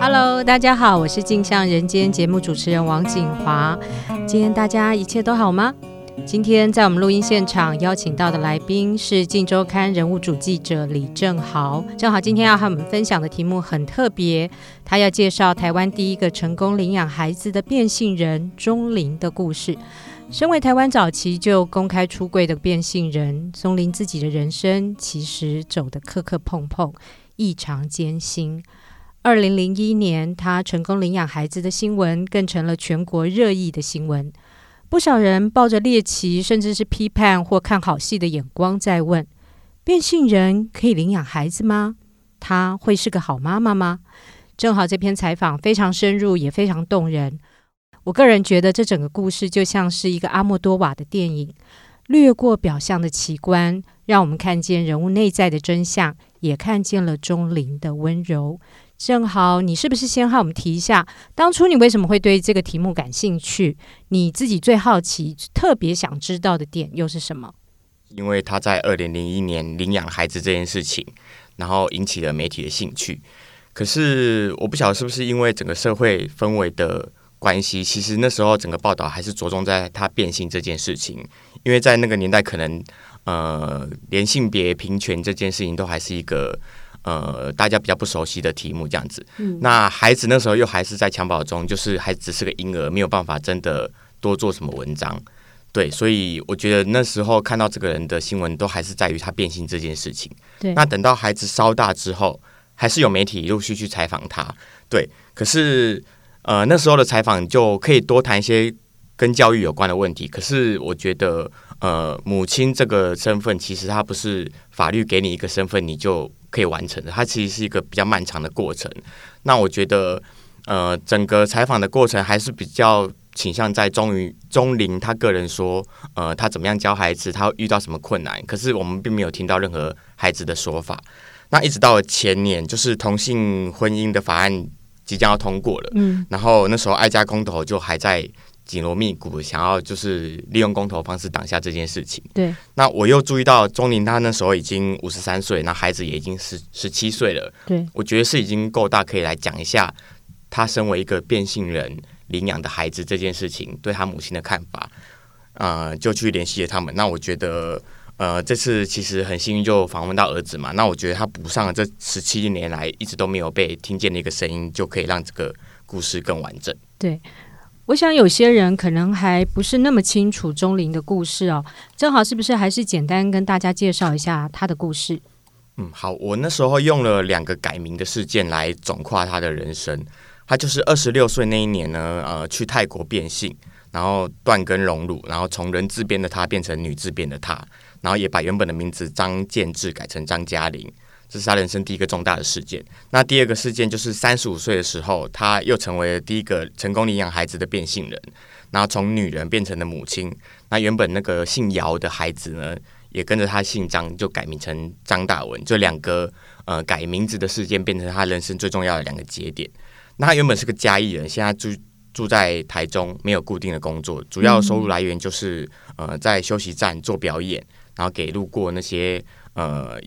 Hello，大家好，我是镜像人间节目主持人王景华。今天大家一切都好吗？今天在我们录音现场邀请到的来宾是《镜周刊》人物主记者李正豪。正好今天要和我们分享的题目很特别，他要介绍台湾第一个成功领养孩子的变性人钟玲的故事。身为台湾早期就公开出柜的变性人，钟玲自己的人生其实走得磕磕碰碰，异常艰辛。二零零一年，他成功领养孩子的新闻更成了全国热议的新闻。不少人抱着猎奇，甚至是批判或看好戏的眼光在问：变性人可以领养孩子吗？他会是个好妈妈吗？正好这篇采访非常深入，也非常动人。我个人觉得，这整个故事就像是一个阿莫多瓦的电影，略过表象的奇观，让我们看见人物内在的真相，也看见了钟灵的温柔。正好，你是不是先和我们提一下，当初你为什么会对这个题目感兴趣？你自己最好奇、特别想知道的点又是什么？因为他在二零零一年领养孩子这件事情，然后引起了媒体的兴趣。可是我不晓得是不是因为整个社会氛围的关系，其实那时候整个报道还是着重在他变性这件事情。因为在那个年代，可能呃，连性别平权这件事情都还是一个。呃，大家比较不熟悉的题目这样子，嗯，那孩子那时候又还是在襁褓中，就是还只是个婴儿，没有办法真的多做什么文章，对，所以我觉得那时候看到这个人的新闻，都还是在于他变性这件事情。对，那等到孩子稍大之后，还是有媒体陆续去采访他，对，可是呃那时候的采访就可以多谈一些跟教育有关的问题，可是我觉得呃母亲这个身份，其实他不是法律给你一个身份你就。可以完成的，它其实是一个比较漫长的过程。那我觉得，呃，整个采访的过程还是比较倾向在钟于钟玲他个人说，呃，他怎么样教孩子，他遇到什么困难。可是我们并没有听到任何孩子的说法。那一直到了前年，就是同性婚姻的法案即将要通过了，嗯，然后那时候爱家公投就还在。紧锣密鼓，想要就是利用公投方式挡下这件事情。对，那我又注意到钟玲她那时候已经五十三岁，那孩子也已经十十七岁了。对，我觉得是已经够大，可以来讲一下他身为一个变性人领养的孩子这件事情，对他母亲的看法。呃，就去联系了他们。那我觉得，呃，这次其实很幸运就访问到儿子嘛。那我觉得他补上了这十七年来一直都没有被听见的一个声音，就可以让这个故事更完整。对。我想有些人可能还不是那么清楚钟玲的故事哦，正好是不是还是简单跟大家介绍一下他的故事？嗯，好，我那时候用了两个改名的事件来总括他的人生。他就是二十六岁那一年呢，呃，去泰国变性，然后断根荣辱，然后从人字边的他变成女字边的他，然后也把原本的名字张建志改成张嘉玲。这是他人生第一个重大的事件。那第二个事件就是三十五岁的时候，他又成为了第一个成功领养孩子的变性人，然后从女人变成了母亲。那原本那个姓姚的孩子呢，也跟着他姓张，就改名成张大文。这两个呃改名字的事件，变成他人生最重要的两个节点。那他原本是个嘉义人，现在住住在台中，没有固定的工作，主要收入来源就是呃在休息站做表演，然后给路过那些呃。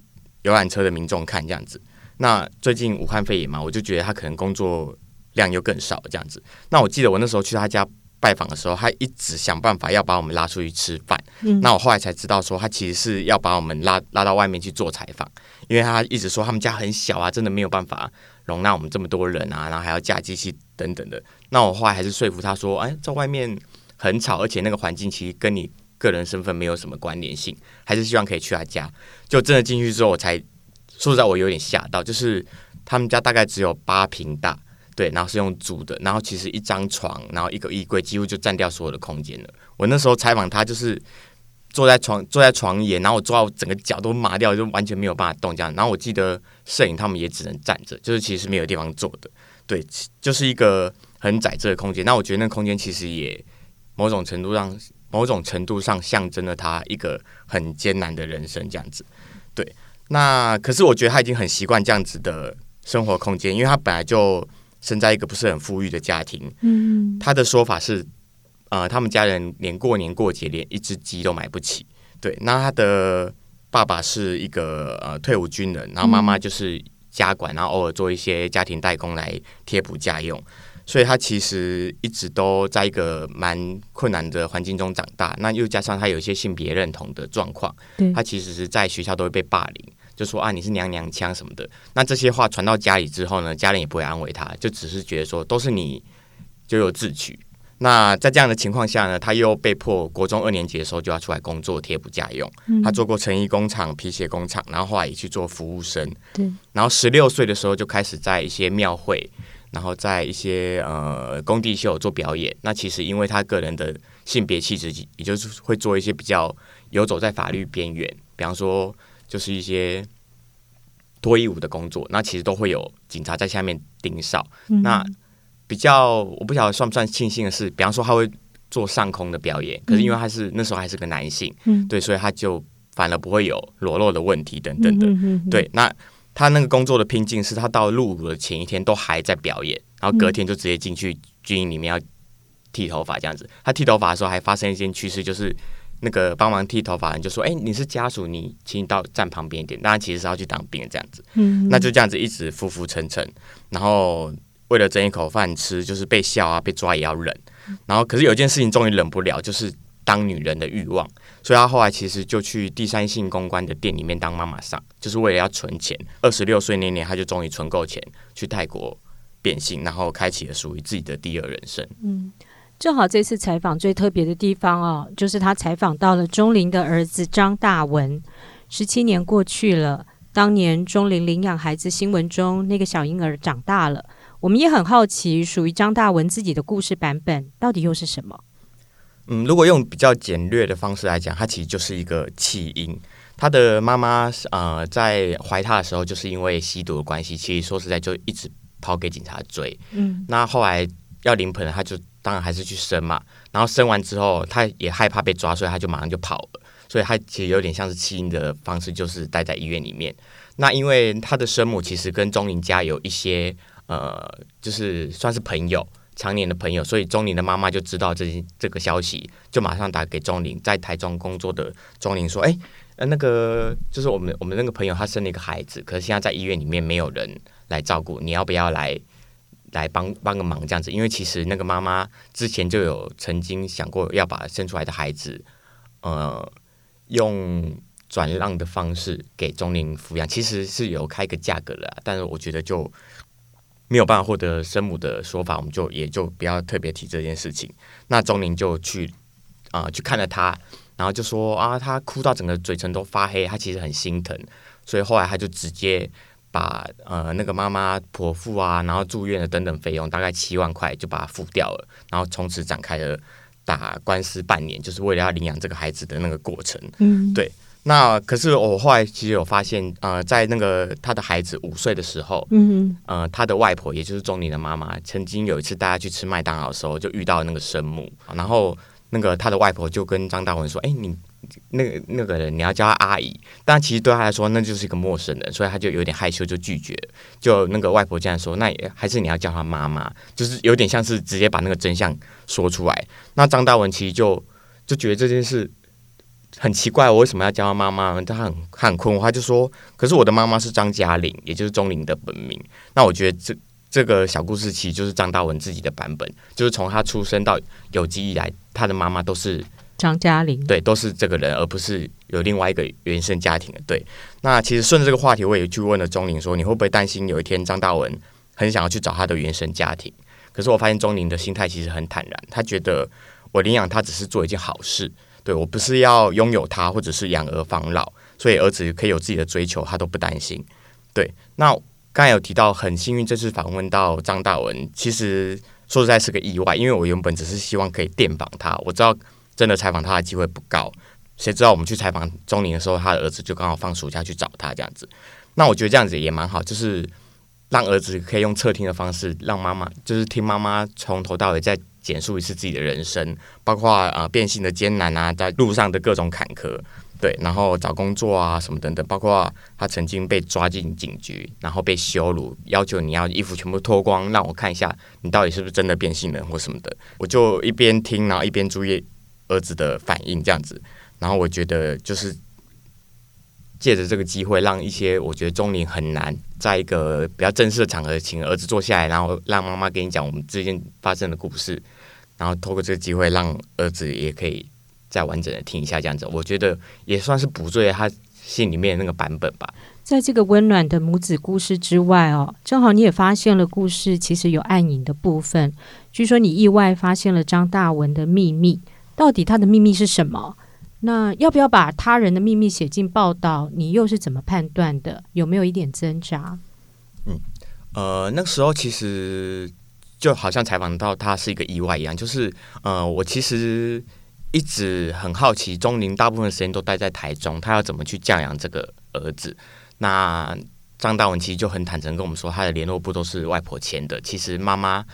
游览车的民众看这样子，那最近武汉肺炎嘛，我就觉得他可能工作量又更少这样子。那我记得我那时候去他家拜访的时候，他一直想办法要把我们拉出去吃饭。嗯。那我后来才知道说，他其实是要把我们拉拉到外面去做采访，因为他一直说他们家很小啊，真的没有办法容纳我们这么多人啊，然后还要架机器等等的。那我后来还是说服他说，哎，在外面很吵，而且那个环境其实跟你。个人身份没有什么关联性，还是希望可以去他家。就真的进去之后，我才说实在，我有点吓到。就是他们家大概只有八平大，对，然后是用租的，然后其实一张床，然后一个衣柜，几乎就占掉所有的空间了。我那时候采访他，就是坐在床坐在床沿，然后我坐到整个脚都麻掉，就完全没有办法动这样。然后我记得摄影他们也只能站着，就是其实没有地方坐的，对，就是一个很窄这个空间。那我觉得那空间其实也某种程度上。某种程度上象征了他一个很艰难的人生，这样子。对，那可是我觉得他已经很习惯这样子的生活空间，因为他本来就生在一个不是很富裕的家庭。嗯，他的说法是，呃，他们家人连过年过节连一只鸡都买不起。对，那他的爸爸是一个呃退伍军人，然后妈妈就是家管，然后偶尔做一些家庭代工来贴补家用。所以他其实一直都在一个蛮困难的环境中长大，那又加上他有一些性别认同的状况，他其实是在学校都会被霸凌，就说啊，你是娘娘腔什么的。那这些话传到家里之后呢，家人也不会安慰他，就只是觉得说都是你咎由自取。那在这样的情况下呢，他又被迫国中二年级的时候就要出来工作贴补家用。他做过成衣工厂、皮鞋工厂，然后后来也去做服务生。对，然后十六岁的时候就开始在一些庙会。然后在一些呃工地秀做表演，那其实因为他个人的性别气质，也就是会做一些比较游走在法律边缘，比方说就是一些脱衣舞的工作，那其实都会有警察在下面盯梢。嗯、那比较我不晓得算不算庆幸的是，比方说他会做上空的表演，可是因为他是那时候还是个男性，嗯、对，所以他就反而不会有裸露的问题等等的。嗯、对，那。他那个工作的拼劲是他到入伍的前一天都还在表演，然后隔天就直接进去军营里面要剃头发这样子。他剃头发的时候还发生一件趣事，就是那个帮忙剃头发的人就说：“哎，你是家属，你请你到站旁边一点。”当然其实是要去当兵这样子。嗯，那就这样子一直浮浮沉沉，然后为了争一口饭吃，就是被笑啊，被抓也要忍。然后可是有一件事情终于忍不了，就是。当女人的欲望，所以他后来其实就去第三性公关的店里面当妈妈桑，就是为了要存钱。二十六岁那年，他就终于存够钱去泰国变性，然后开启了属于自己的第二人生。嗯，正好这次采访最特别的地方哦，就是他采访到了钟林的儿子张大文。十七年过去了，当年钟玲领养孩子新闻中那个小婴儿长大了，我们也很好奇，属于张大文自己的故事版本到底又是什么？嗯，如果用比较简略的方式来讲，他其实就是一个弃婴。他的妈妈呃，在怀他的时候，就是因为吸毒的关系，其实说实在就一直跑给警察追。嗯，那后来要临盆了，他就当然还是去生嘛。然后生完之后，他也害怕被抓，所以他就马上就跑了。所以他其实有点像是弃婴的方式，就是待在医院里面。那因为他的生母其实跟钟林家有一些呃，就是算是朋友。常年的朋友，所以钟林的妈妈就知道这这个消息，就马上打给钟林，在台中工作的钟林说：“哎，呃，那个就是我们我们那个朋友，他生了一个孩子，可是现在在医院里面没有人来照顾，你要不要来来帮帮个忙这样子？因为其实那个妈妈之前就有曾经想过要把生出来的孩子，呃，用转让的方式给钟玲抚养，其实是有开个价格的，但是我觉得就。”没有办法获得生母的说法，我们就也就不要特别提这件事情。那钟玲就去啊、去看了他，然后就说啊，他哭到整个嘴唇都发黑，他其实很心疼，所以后来他就直接把呃那个妈妈剖腹啊，然后住院的等等费用，大概七万块就把它付掉了，然后从此展开了打官司半年，就是为了要领养这个孩子的那个过程。嗯，对。那可是我后来其实有发现，呃，在那个他的孩子五岁的时候，嗯，呃，他的外婆也就是钟离的妈妈，曾经有一次带他去吃麦当劳的时候，就遇到那个生母，然后那个他的外婆就跟张大文说：“哎，你那个那个人你要叫他阿姨。”但其实对他来说，那就是一个陌生人，所以他就有点害羞，就拒绝。就那个外婆这样说：“那也还是你要叫他妈妈。”就是有点像是直接把那个真相说出来。那张大文其实就就觉得这件事。很奇怪，我为什么要叫他妈妈？他很他很困惑，他就说：“可是我的妈妈是张嘉玲，也就是钟玲的本名。”那我觉得这 这个小故事其实就是张大文自己的版本，就是从他出生到有记忆以来，他的妈妈都是张嘉玲，对，都是这个人，而不是有另外一个原生家庭的。对，那其实顺着这个话题，我也去问了钟玲说：“你会不会担心有一天张大文很想要去找他的原生家庭？”可是我发现钟玲的心态其实很坦然，他觉得我领养他只是做一件好事。对，我不是要拥有他，或者是养儿防老，所以儿子可以有自己的追求，他都不担心。对，那刚才有提到很幸运，这次访问到张大文，其实说实在是个意外，因为我原本只是希望可以电访他，我知道真的采访他的机会不高。谁知道我们去采访钟玲的时候，他的儿子就刚好放暑假去找他这样子。那我觉得这样子也蛮好，就是让儿子可以用侧听的方式，让妈妈就是听妈妈从头到尾再。简述一次自己的人生，包括啊、呃、变性的艰难啊，在路上的各种坎坷，对，然后找工作啊什么等等，包括他曾经被抓进警局，然后被羞辱，要求你要衣服全部脱光，让我看一下你到底是不是真的变性人或什么的。我就一边听，然后一边注意儿子的反应，这样子，然后我觉得就是借着这个机会，让一些我觉得中年很难在一个比较正式的场合请儿子坐下来，然后让妈妈跟你讲我们之间发生的故事，然后透过这个机会让儿子也可以再完整的听一下这样子，我觉得也算是补足他心里面的那个版本吧。在这个温暖的母子故事之外哦，正好你也发现了故事其实有暗影的部分。据说你意外发现了张大文的秘密，到底他的秘密是什么？那要不要把他人的秘密写进报道？你又是怎么判断的？有没有一点挣扎？嗯，呃，那个时候其实就好像采访到他是一个意外一样，就是呃，我其实一直很好奇，钟玲大部分时间都待在台中，他要怎么去教养这个儿子？那张大文其实就很坦诚跟我们说，他的联络部都是外婆签的。其实妈妈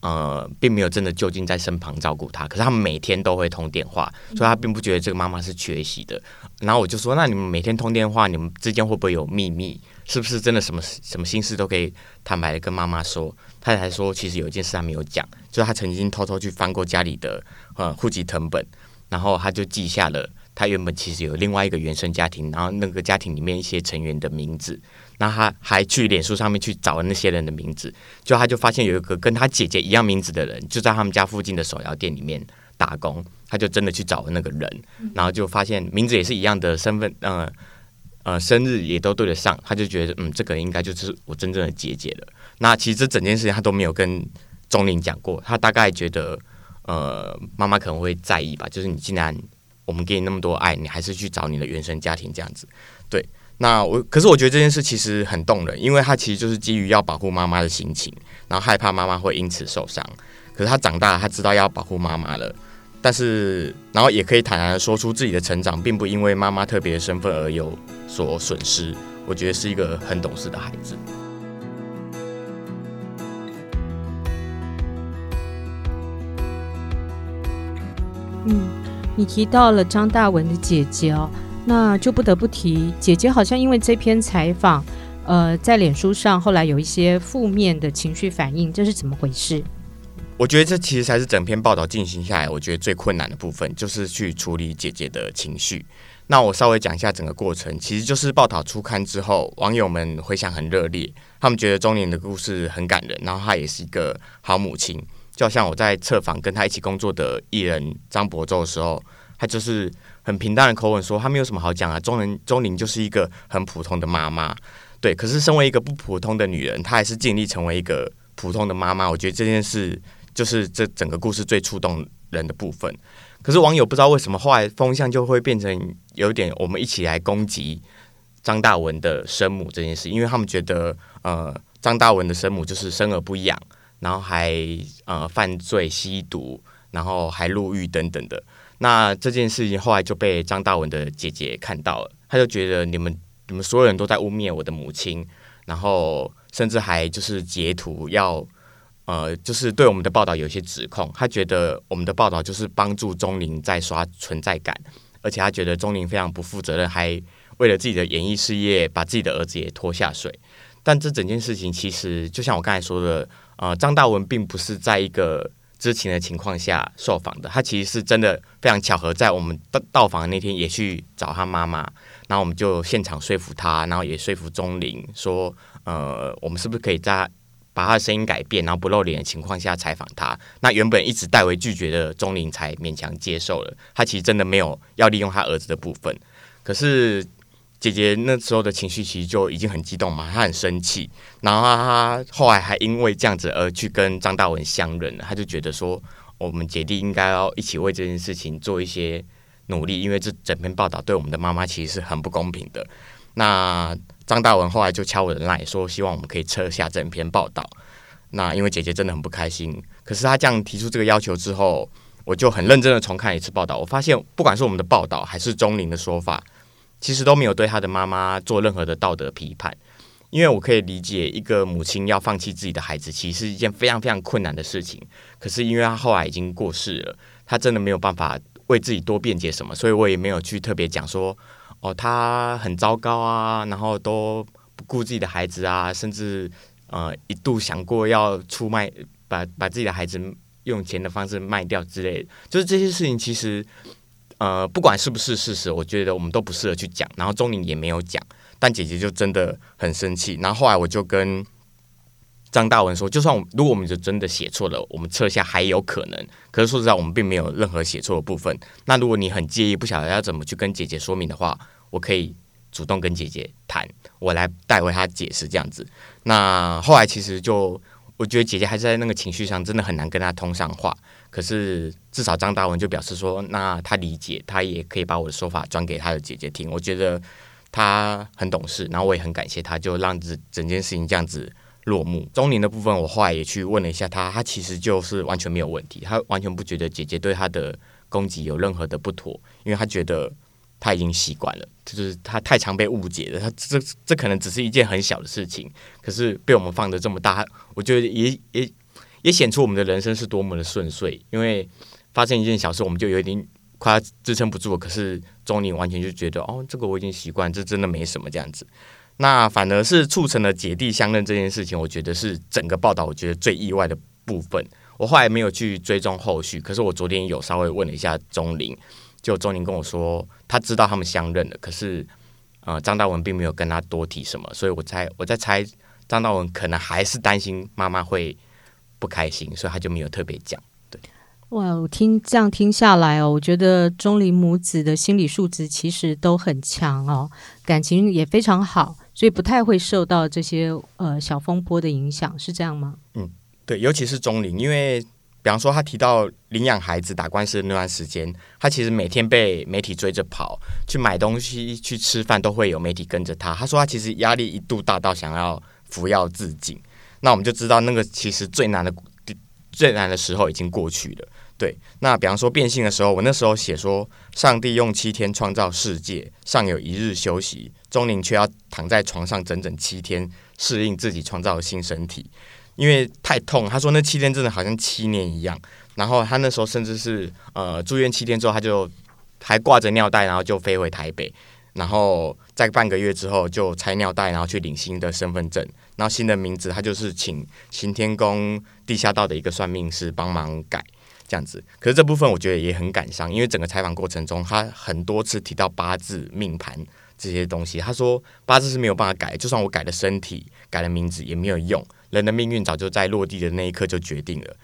呃并没有真的就近在身旁照顾他，可是他们每天都会通电话，所以他并不觉得这个妈妈是缺席的。然后我就说，那你们每天通电话，你们之间会不会有秘密？是不是真的什么什么心事都可以坦白的跟妈妈说？他才说，其实有一件事他没有讲，就是他曾经偷偷去翻过家里的呃户籍成本，然后他就记下了。他原本其实有另外一个原生家庭，然后那个家庭里面一些成员的名字，那他还去脸书上面去找那些人的名字，就他就发现有一个跟他姐姐一样名字的人，就在他们家附近的手摇店里面打工，他就真的去找了那个人，然后就发现名字也是一样的，身份呃呃生日也都对得上，他就觉得嗯，这个应该就是我真正的姐姐了。那其实这整件事情他都没有跟钟玲讲过，他大概觉得呃妈妈可能会在意吧，就是你竟然。我们给你那么多爱，你还是去找你的原生家庭这样子，对。那我可是我觉得这件事其实很动人，因为他其实就是基于要保护妈妈的心情，然后害怕妈妈会因此受伤。可是他长大了，他知道要保护妈妈了，但是然后也可以坦然的说出自己的成长，并不因为妈妈特别的身份而有所损失。我觉得是一个很懂事的孩子。嗯。你提到了张大文的姐姐哦，那就不得不提姐姐，好像因为这篇采访，呃，在脸书上后来有一些负面的情绪反应，这是怎么回事？我觉得这其实才是整篇报道进行下来，我觉得最困难的部分，就是去处理姐姐的情绪。那我稍微讲一下整个过程，其实就是报道出刊之后，网友们回响很热烈，他们觉得钟年的故事很感人，然后她也是一个好母亲。就像我在采访跟他一起工作的艺人张博洲的时候，他就是很平淡的口吻说，他没有什么好讲啊。钟玲钟玲就是一个很普通的妈妈，对。可是身为一个不普通的女人，她还是尽力成为一个普通的妈妈。我觉得这件事就是这整个故事最触动人的部分。可是网友不知道为什么后来风向就会变成有点我们一起来攻击张大文的生母这件事，因为他们觉得呃张大文的生母就是生而不养。然后还呃犯罪吸毒，然后还入狱等等的。那这件事情后来就被张大文的姐姐看到了，她就觉得你们你们所有人都在污蔑我的母亲，然后甚至还就是截图要呃就是对我们的报道有一些指控。她觉得我们的报道就是帮助钟玲在刷存在感，而且她觉得钟玲非常不负责任，还为了自己的演艺事业把自己的儿子也拖下水。但这整件事情其实就像我刚才说的。呃，张大文并不是在一个知情的情况下受访的，他其实是真的非常巧合，在我们到到访的那天也去找他妈妈，然后我们就现场说服他，然后也说服钟玲说，呃，我们是不是可以在把他的声音改变，然后不露脸的情况下采访他？那原本一直代为拒绝的钟玲才勉强接受了，他其实真的没有要利用他儿子的部分，可是。姐姐那时候的情绪其实就已经很激动嘛，她很生气，然后她后来还因为这样子而去跟张大文相认了。她就觉得说，我们姐弟应该要一起为这件事情做一些努力，因为这整篇报道对我们的妈妈其实是很不公平的。那张大文后来就敲我的赖说，希望我们可以撤下整篇报道。那因为姐姐真的很不开心，可是她这样提出这个要求之后，我就很认真的重看一次报道，我发现不管是我们的报道还是钟玲的说法。其实都没有对他的妈妈做任何的道德批判，因为我可以理解一个母亲要放弃自己的孩子，其实是一件非常非常困难的事情。可是因为他后来已经过世了，他真的没有办法为自己多辩解什么，所以我也没有去特别讲说，哦，他很糟糕啊，然后都不顾自己的孩子啊，甚至呃一度想过要出卖，把把自己的孩子用钱的方式卖掉之类的，就是这些事情其实。呃，不管是不是事实，我觉得我们都不适合去讲。然后钟玲也没有讲，但姐姐就真的很生气。然后后来我就跟张大文说，就算如果我们就真的写错了，我们撤下还有可能。可是说实在，我们并没有任何写错的部分。那如果你很介意，不晓得要怎么去跟姐姐说明的话，我可以主动跟姐姐谈，我来代为她解释这样子。那后来其实就我觉得姐姐还是在那个情绪上真的很难跟她通上话。可是至少张大文就表示说，那他理解，他也可以把我的说法转给他的姐姐听。我觉得他很懂事，然后我也很感谢他，就让这整件事情这样子。落幕。中年的部分，我后来也去问了一下他，他其实就是完全没有问题，他完全不觉得姐姐对他的攻击有任何的不妥，因为他觉得他已经习惯了，就是他太常被误解了。他这这可能只是一件很小的事情，可是被我们放得这么大，我觉得也也也显出我们的人生是多么的顺遂。因为发生一件小事，我们就有一点快要支撑不住了，可是钟玲完全就觉得哦，这个我已经习惯，这真的没什么这样子。那反而是促成了姐弟相认这件事情，我觉得是整个报道我觉得最意外的部分。我后来没有去追踪后续，可是我昨天有稍微问了一下钟玲，就钟玲跟我说，他知道他们相认了，可是呃张大文并没有跟他多提什么，所以我猜我在猜张大文可能还是担心妈妈会不开心，所以他就没有特别讲。对，哇，我听这样听下来哦，我觉得钟玲母子的心理素质其实都很强哦，感情也非常好。所以不太会受到这些呃小风波的影响，是这样吗？嗯，对，尤其是钟玲，因为比方说他提到领养孩子打官司的那段时间，他其实每天被媒体追着跑，去买东西、去吃饭都会有媒体跟着他。他说他其实压力一度大到想要服药自尽。那我们就知道那个其实最难的最难的时候已经过去了。对，那比方说变性的时候，我那时候写说，上帝用七天创造世界，尚有一日休息，钟灵却要躺在床上整整七天，适应自己创造的新身体，因为太痛。他说那七天真的好像七年一样。然后他那时候甚至是呃住院七天之后，他就还挂着尿袋，然后就飞回台北，然后在半个月之后就拆尿袋，然后去领新的身份证，然后新的名字他就是请行天宫地下道的一个算命师帮忙改。这样子，可是这部分我觉得也很感伤，因为整个采访过程中，他很多次提到八字命盘这些东西。他说八字是没有办法改，就算我改了身体、改了名字也没有用。人的命运早就在落地的那一刻就决定了。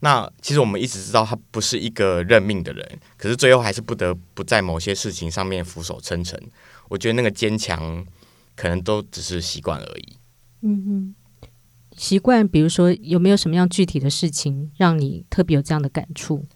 那其实我们一直知道他不是一个认命的人，可是最后还是不得不在某些事情上面俯首称臣。我觉得那个坚强，可能都只是习惯而已。嗯嗯。习惯，比如说有没有什么样具体的事情让你特别有这样的感触？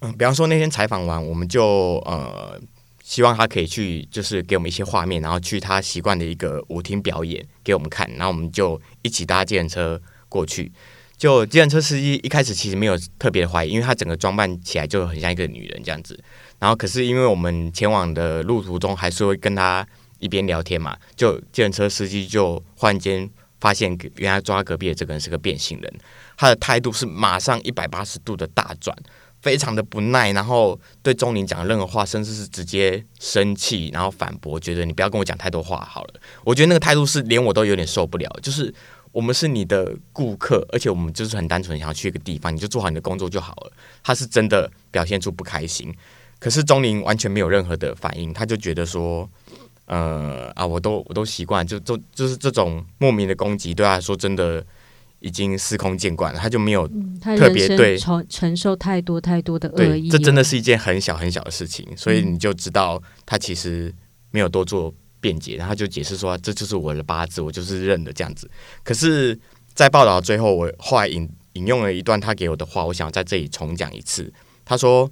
嗯，比方说那天采访完，我们就呃希望他可以去，就是给我们一些画面，然后去他习惯的一个舞厅表演给我们看，然后我们就一起搭计程车过去。就计程车司机一开始其实没有特别的怀疑，因为他整个装扮起来就很像一个女人这样子。然后可是因为我们前往的路途中还是会跟他一边聊天嘛，就计程车司机就忽然间。发现原来抓隔壁的这个人是个变性人，他的态度是马上一百八十度的大转，非常的不耐，然后对钟玲讲任何话，甚至是直接生气，然后反驳，觉得你不要跟我讲太多话好了。我觉得那个态度是连我都有点受不了。就是我们是你的顾客，而且我们就是很单纯想要去一个地方，你就做好你的工作就好了。他是真的表现出不开心，可是钟玲完全没有任何的反应，他就觉得说。呃啊，我都我都习惯，就就就是这种莫名的攻击，对他来说真的已经司空见惯了，他就没有特别对承承受太多太多的恶意，这真的是一件很小很小的事情，所以你就知道他其实没有多做辩解，然后就解释说这就是我的八字，我就是认的这样子。可是，在报道最后，我后来引引用了一段他给我的话，我想在这里重讲一次，他说。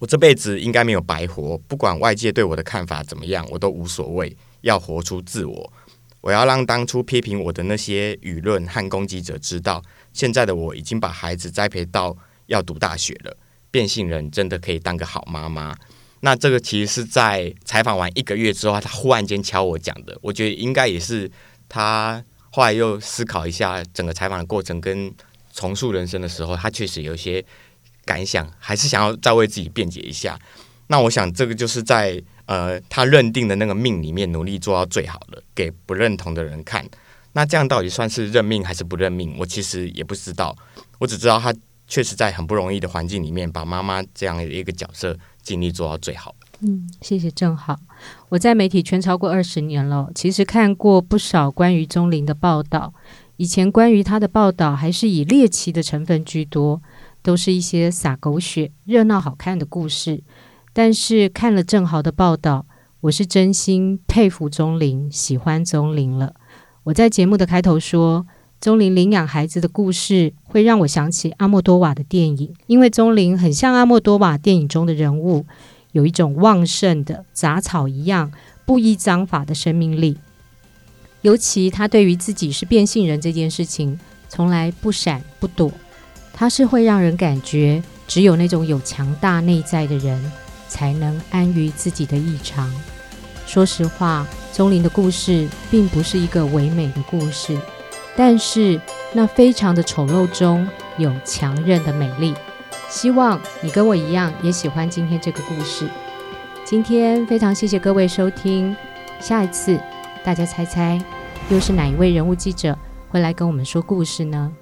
我这辈子应该没有白活，不管外界对我的看法怎么样，我都无所谓。要活出自我，我要让当初批评我的那些舆论和攻击者知道，现在的我已经把孩子栽培到要读大学了。变性人真的可以当个好妈妈。那这个其实是在采访完一个月之后，他忽然间敲我讲的。我觉得应该也是他后来又思考一下整个采访的过程跟重塑人生的时候，他确实有一些。感想还是想要再为自己辩解一下，那我想这个就是在呃他认定的那个命里面努力做到最好的，给不认同的人看。那这样到底算是认命还是不认命？我其实也不知道，我只知道他确实在很不容易的环境里面把妈妈这样的一个角色尽力做到最好。嗯，谢谢正好。我在媒体圈超过二十年了，其实看过不少关于宗霖的报道。以前关于他的报道还是以猎奇的成分居多，都是一些洒狗血、热闹好看的故事。但是看了正好的报道，我是真心佩服宗霖，喜欢宗霖了。我在节目的开头说，宗霖领养孩子的故事会让我想起阿莫多瓦的电影，因为宗霖很像阿莫多瓦电影中的人物。有一种旺盛的杂草一样不依章法的生命力，尤其他对于自己是变性人这件事情从来不闪不躲，他是会让人感觉只有那种有强大内在的人才能安于自己的异常。说实话，钟灵的故事并不是一个唯美的故事，但是那非常的丑陋中有强韧的美丽。希望你跟我一样也喜欢今天这个故事。今天非常谢谢各位收听，下一次大家猜猜又是哪一位人物记者会来跟我们说故事呢？